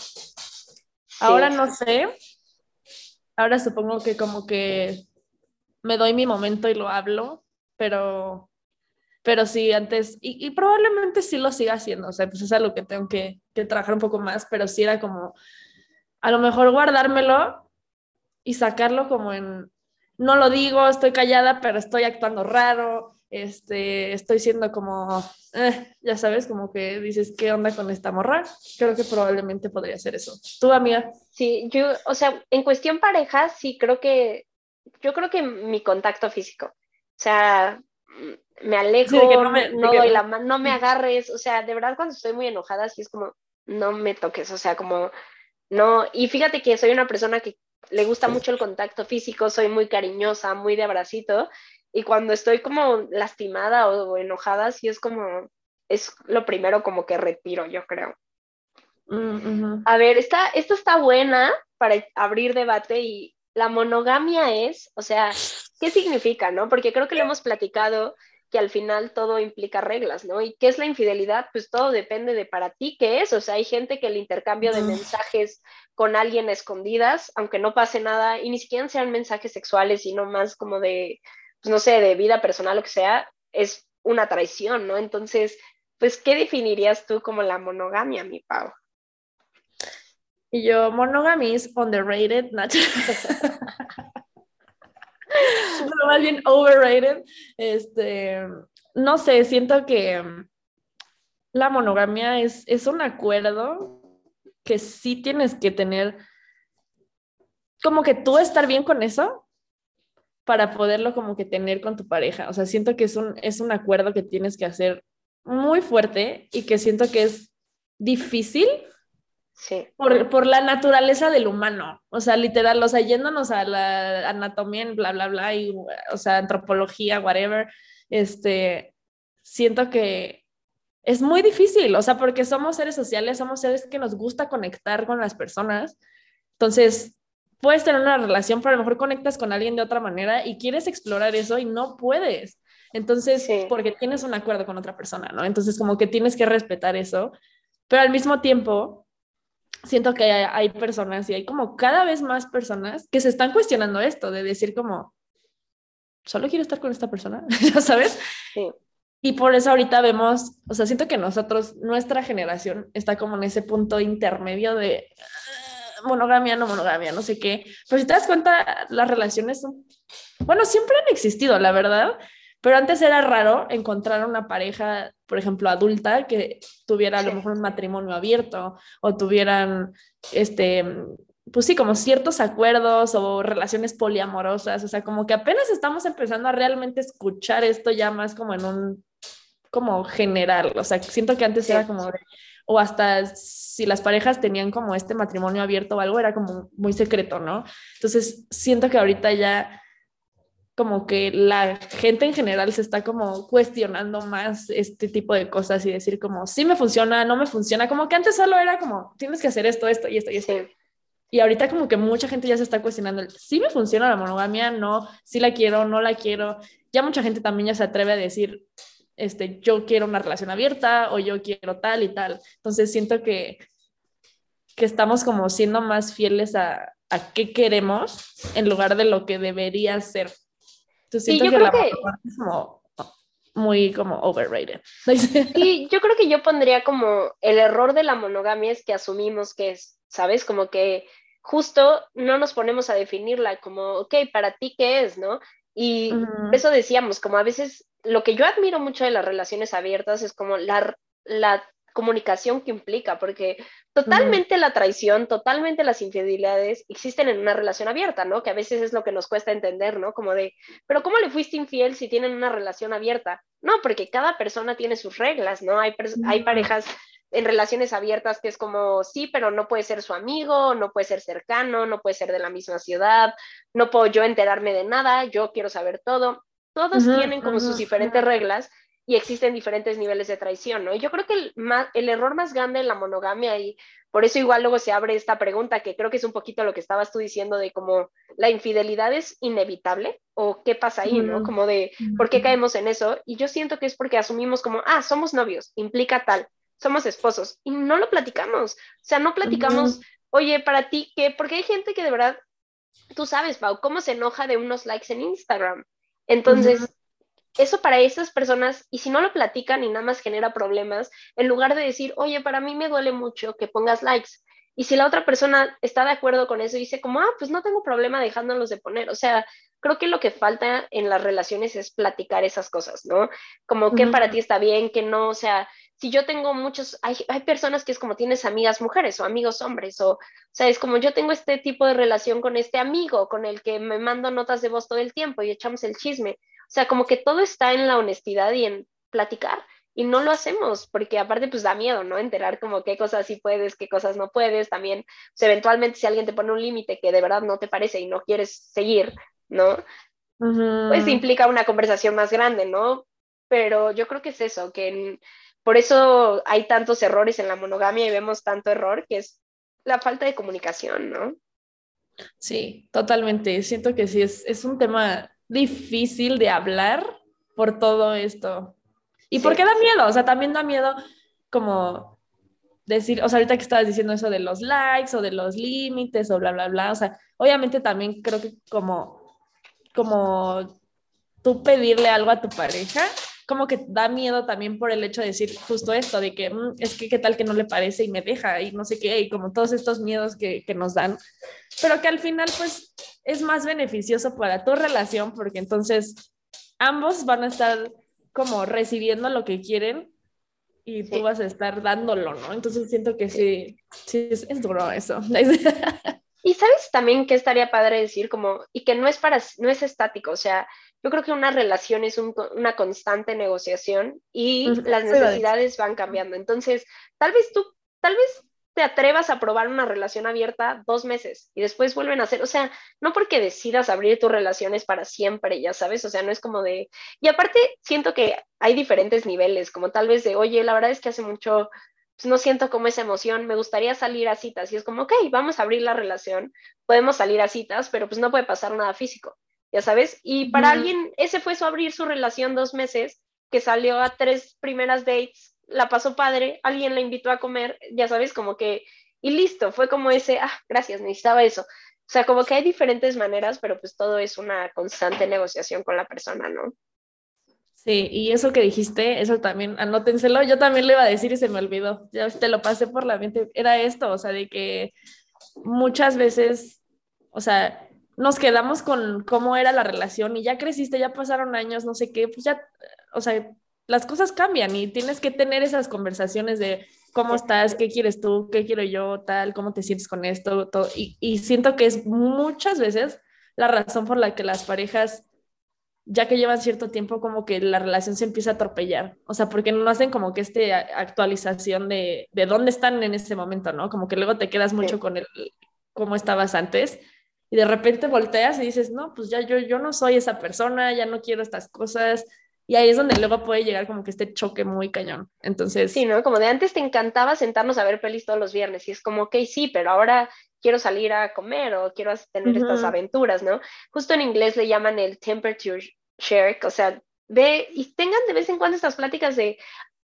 Ahora no sé. Ahora supongo que como que me doy mi momento y lo hablo, pero, pero sí, antes, y, probablemente sí lo siga haciendo, o sea, pues es algo que tengo que, que trabajar un poco más, pero sí era como, a lo mejor guardármelo y sacarlo como en, no lo digo, estoy callada, pero estoy actuando raro, este, estoy siendo como, eh, ya sabes, como que dices, ¿qué onda con esta morra? Creo que probablemente podría ser eso. ¿Tú, amiga? Sí, yo, o sea, en cuestión pareja, sí creo que, yo creo que mi contacto físico, o sea, me alejo, no, me, doy la mano, no me agarres, o sea, de verdad cuando estoy muy enojada, sí es como, no me toques, o sea, como, no, y fíjate que soy una persona que le gusta mucho el contacto físico, soy muy cariñosa, muy de abracito, y cuando estoy como lastimada o, enojada, sí es como, es lo primero como que retiro, yo creo. Mm, A ver, esta, esta está buena para abrir debate y la monogamia es, o sea, ¿qué significa, no? Porque creo que lo hemos platicado que al final todo implica reglas, ¿no? ¿Y qué es la infidelidad? Pues todo depende de para ti qué es. O sea, hay gente que el intercambio de mensajes con alguien escondidas, aunque no pase nada, y ni siquiera sean mensajes sexuales, sino más como de, pues no sé, de vida personal, lo que sea, es una traición, ¿no? Entonces, pues, ¿qué definirías tú como la monogamia, mi Pau? Y yo, monogamy is underrated, Nacho. no, más bien overrated. Este, no sé, siento que la monogamia es, es un acuerdo que sí tienes que tener, como que tú estar bien con eso para poderlo como que tener con tu pareja. O sea, siento que es un, es un acuerdo que tienes que hacer muy fuerte y que siento que es difícil Sí. por, por, la naturaleza del humano, o sea, literal, o sea, yéndonos a la anatomía, en bla, bla, bla, y, o sea, antropología, whatever, este, siento que es muy difícil, o sea, porque somos seres sociales, somos seres que nos gusta conectar con las personas, entonces, puedes tener una relación, pero a lo mejor conectas con alguien de otra manera y quieres explorar eso y no puedes. Entonces, sí. porque tienes un acuerdo con otra persona, ¿no? Entonces, como que tienes que respetar eso, pero al mismo tiempo, siento que hay, hay, personas y hay como cada vez más personas que se están cuestionando esto, de decir como, solo quiero estar con esta persona, ¿ya sabes? Sí. Y por eso ahorita vemos, o sea, siento que nosotros, nuestra generación está como en ese punto intermedio de monogamia, no monogamia, no sé qué. Pero si te das cuenta, las relaciones son, bueno, siempre han existido, la verdad, pero antes era raro encontrar una pareja, por ejemplo, adulta que tuviera a lo mejor un matrimonio abierto o tuvieran, este, pues sí, como ciertos acuerdos o relaciones poliamorosas. O sea, como que apenas estamos empezando a realmente escuchar esto ya más como en un, como general. O sea, siento que antes era como de, o hasta si las parejas tenían como este matrimonio abierto o algo, era como muy secreto, ¿no? Entonces, siento que ahorita ya como que la gente en general se está como cuestionando más este tipo de cosas y decir como, sí me funciona, no me funciona, como que antes solo era como, tienes que hacer esto, esto y esto y esto. Sí. Y ahorita como que mucha gente ya se está cuestionando, sí me funciona la monogamia, no, sí la quiero, no la quiero. Ya mucha gente también ya se atreve a decir, este, yo quiero una relación abierta o yo quiero tal y tal. Entonces siento que, que estamos como siendo más fieles a, a qué queremos en lugar de lo que debería ser. Entonces siento sí, yo que creo la que... es como muy como overrated. Sí, yo creo que yo pondría como el error de la monogamia es que asumimos que es, ¿sabes? Como que justo no nos ponemos a definirla como, ok, para ti qué es, ¿no? Y uh -huh. eso decíamos, como a veces lo que yo admiro mucho de las relaciones abiertas es como la, la comunicación que implica, porque totalmente uh -huh. la traición, totalmente las infidelidades existen en una relación abierta, ¿no? Que a veces es lo que nos cuesta entender, ¿no? Como de, pero ¿cómo le fuiste infiel si tienen una relación abierta? No, porque cada persona tiene sus reglas, ¿no? Hay, uh -huh. hay parejas en relaciones abiertas que es como, sí, pero no puede ser su amigo, no puede ser cercano, no puede ser de la misma ciudad, no puedo yo enterarme de nada, yo quiero saber todo. Todos uh -huh, tienen como uh -huh, sus diferentes reglas y existen diferentes niveles de traición, ¿no? Y yo creo que el, más, el error más grande en la monogamia, y por eso igual luego se abre esta pregunta, que creo que es un poquito lo que estabas tú diciendo de cómo la infidelidad es inevitable, o qué pasa ahí, ¿no? Como de, ¿por qué caemos en eso? Y yo siento que es porque asumimos como, ah, somos novios, implica tal, somos esposos, y no lo platicamos, o sea, no platicamos, oye, para ti, ¿qué? Porque hay gente que de verdad, tú sabes, Pau, cómo se enoja de unos likes en Instagram. Entonces, uh -huh. eso para esas personas, y si no lo platican y nada más genera problemas, en lugar de decir, oye, para mí me duele mucho que pongas likes, y si la otra persona está de acuerdo con eso y dice como, ah, pues no tengo problema dejándolos de poner, o sea, creo que lo que falta en las relaciones es platicar esas cosas, ¿no? Como que uh -huh. para ti está bien, que no, o sea, si yo tengo muchos, hay, hay, personas que es como tienes amigas mujeres o amigos hombres, o, o sea, es como yo tengo este tipo de relación con este amigo con el que me mando notas de voz todo el tiempo y echamos el chisme. O sea, como que todo está en la honestidad y en platicar y no lo hacemos porque aparte pues da miedo, ¿no? Enterar como qué cosas sí puedes, qué cosas no puedes, también, o sea, eventualmente si alguien te pone un límite que de verdad no te parece y no quieres seguir, ¿no? Uh -huh. Pues implica una conversación más grande, ¿no? Pero yo creo que es eso, que en, por eso hay tantos errores en la monogamia y vemos tanto error, que es la falta de comunicación, ¿no? Sí, totalmente. Siento que sí, es, es un tema difícil de hablar por todo esto. ¿Y por qué da miedo? O sea, también da miedo como decir, o sea, ahorita que estabas diciendo eso de los likes o de los límites o bla, bla, bla, o sea, obviamente también creo que como, como tú pedirle algo a tu pareja, como que da miedo también por el hecho de decir justo esto, de que mm, es que qué tal que no le parece y me deja y no sé qué, y como todos estos miedos que, que nos dan, pero que al final pues es más beneficioso para tu relación porque entonces ambos van a estar como recibiendo lo que quieren y tú vas a estar dándolo, ¿no? Entonces siento que sí, sí, es, es duro eso. Y sabes también que estaría padre decir como, y que no es para, no es estático, o sea, yo creo que una relación es una constante negociación y las necesidades van cambiando. Entonces, tal vez tú, tal vez te atrevas a probar una relación abierta dos meses y después vuelven a hacer, o sea, no porque decidas abrir tus relaciones para siempre, ya sabes, o sea, no es como de, y aparte siento que hay diferentes niveles, como tal vez de, oye, la verdad es que hace mucho, pues no siento como esa emoción, me gustaría salir a citas y es como, ok, vamos a abrir la relación, podemos salir a citas, pero pues no puede pasar nada físico ya sabes. Y para alguien, ese fue su abrir su relación dos meses, que salió a tres primeras dates, la pasó padre, alguien la invitó a comer, ya sabes, como que, y listo, fue como ese, ah, gracias, necesitaba eso. O sea, como que hay diferentes maneras, pero pues todo es una constante negociación con la persona, ¿no? Sí, y eso que dijiste, eso también, anótenselo, yo también le iba a decir y se me olvidó, ya te lo pasé por la mente, era esto, o sea, de que muchas veces, o sea, nos quedamos con cómo era la relación y ya creciste, ya pasaron años, no sé qué, pues ya, o sea, las cosas cambian y tienes que tener esas conversaciones de cómo estás, qué quieres tú, qué quiero yo, tal, cómo te sientes con esto, todo. Y, y siento que es muchas veces la razón por la que las parejas, ya que llevan cierto tiempo, como que la relación se empieza a atropellar. O sea, porque no hacen como que esta actualización de, de dónde están en ese momento, ¿no? Como que luego te quedas mucho con el cómo estabas antes y de repente volteas y dices, no, pues ya yo, yo no soy esa persona, ya no quiero estas cosas. Y ahí es donde luego puede llegar como que este choque muy cañón. Entonces... Sí, ¿no? Como de antes te encantaba sentarnos a ver pelis todos los viernes y es como, ok, sí, pero ahora quiero salir a comer o quiero tener estas aventuras, ¿no? Justo en inglés le llaman el temperature share, o sea, ve y tengan de vez en cuando estas pláticas de,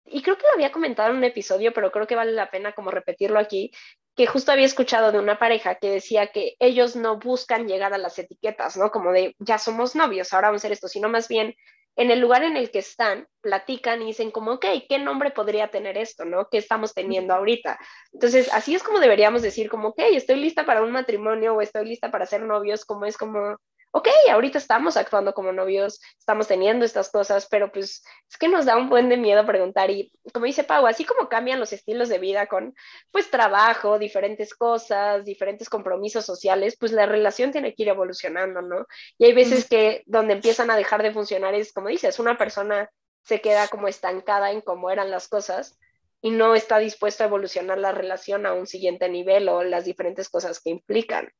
y creo que lo había comentado en un episodio, pero creo que vale la pena como repetirlo aquí, que justo había escuchado de una pareja que decía que ellos no buscan llegar a las etiquetas, ¿no? Como de, ya somos novios, ahora vamos a hacer esto, sino más bien en el lugar en el que están, platican y dicen como, ok, ¿qué nombre podría tener esto, no? ¿Qué estamos teniendo ahorita? Entonces, así es como deberíamos decir como, ok, estoy lista para un matrimonio o estoy lista para ser novios, como es como, ok, ahorita estamos actuando como novios, estamos teniendo estas cosas, pero pues es que nos da un buen de miedo preguntar y como dice Pau, así como cambian los estilos de vida con pues trabajo, diferentes cosas, diferentes compromisos sociales, pues la relación tiene que ir evolucionando, ¿no? Y hay veces que donde empiezan a dejar de funcionar es como dices, una persona se queda como estancada en cómo eran las cosas y no está dispuesto a evolucionar la relación a un siguiente nivel o las diferentes cosas que implican.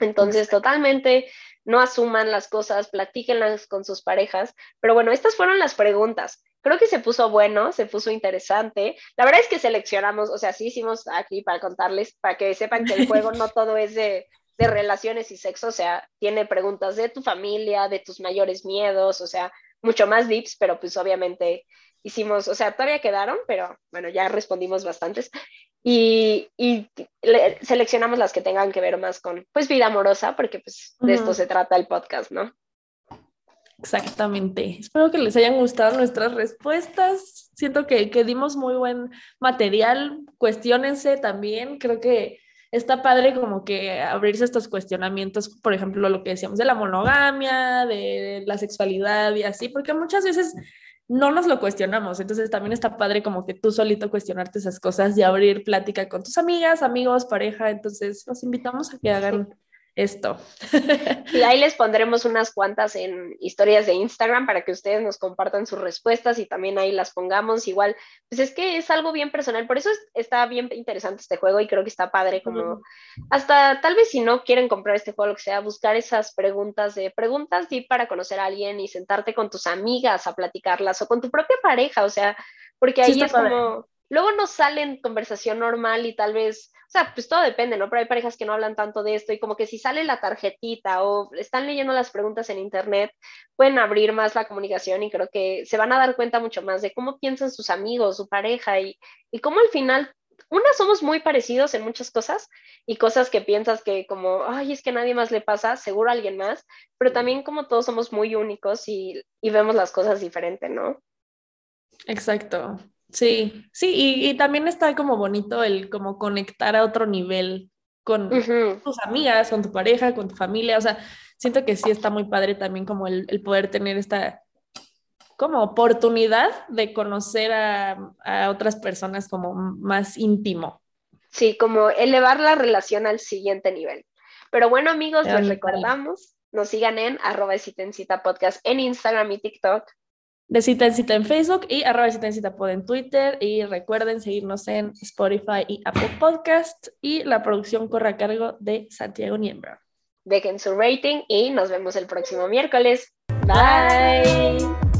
Entonces, totalmente no asuman las cosas, platíquenlas con sus parejas. Pero bueno, estas fueron las preguntas. Creo que se puso bueno, se puso interesante. La verdad es que seleccionamos, o sea, sí hicimos aquí para contarles, para que sepan que el juego no todo es de, de relaciones y sexo, o sea, tiene preguntas de tu familia, de tus mayores miedos, o sea, mucho más dips, pero pues obviamente hicimos, o sea, todavía quedaron, pero bueno, ya respondimos bastantes y, seleccionamos las que tengan que ver más con, pues, vida amorosa, porque pues de esto se trata el podcast, ¿no? Exactamente. Espero que les hayan gustado nuestras respuestas. Siento que, que dimos muy buen material. Cuestiónense también. Creo que está padre como que abrirse estos cuestionamientos, por ejemplo, lo que decíamos de la monogamia, de la sexualidad y así, porque muchas veces no nos lo cuestionamos. Entonces también está padre como que tú solito cuestionarte esas cosas y abrir plática con tus amigas, amigos, pareja. Entonces los invitamos a que hagan esto. Y ahí les pondremos unas cuantas en historias de Instagram para que ustedes nos compartan sus respuestas y también ahí las pongamos. Igual, pues es que es algo bien personal, por eso está bien interesante este juego y creo que está padre como hasta tal vez si no quieren comprar este juego, lo que sea, buscar esas preguntas de preguntas y para conocer a alguien y sentarte con tus amigas a platicarlas o con tu propia pareja, o sea, porque ahí es como luego no sale en conversación normal y tal vez, o sea, pues todo depende, ¿no? Pero hay parejas que no hablan tanto de esto y como que si sale la tarjetita o están leyendo las preguntas en internet, pueden abrir más la comunicación y creo que se van a dar cuenta mucho más de cómo piensan sus amigos, su pareja y, y cómo al final una, somos muy parecidos en muchas cosas y cosas que piensas que como, ay, es que a nadie más le pasa, seguro a alguien más, pero también como todos somos muy únicos y, y vemos las cosas diferente, ¿no? Exacto. Sí, sí, y, también está como bonito el como conectar a otro nivel con tus amigas, con tu pareja, con tu familia, o sea, siento que sí está muy padre también como el, poder tener esta como oportunidad de conocer a, a, otras personas como más íntimo. Sí, como elevar la relación al siguiente nivel. Pero bueno, amigos, les recordamos, nos sigan en arroba podcast en Instagram y TikTok de Cita en Cita en Facebook y arroba Cita en Cita Pod en Twitter. Y recuerden seguirnos en Spotify y Apple Podcast. Y la producción corre a cargo de Santiago Niembra. Dejen su rating y nos vemos el próximo miércoles. Bye.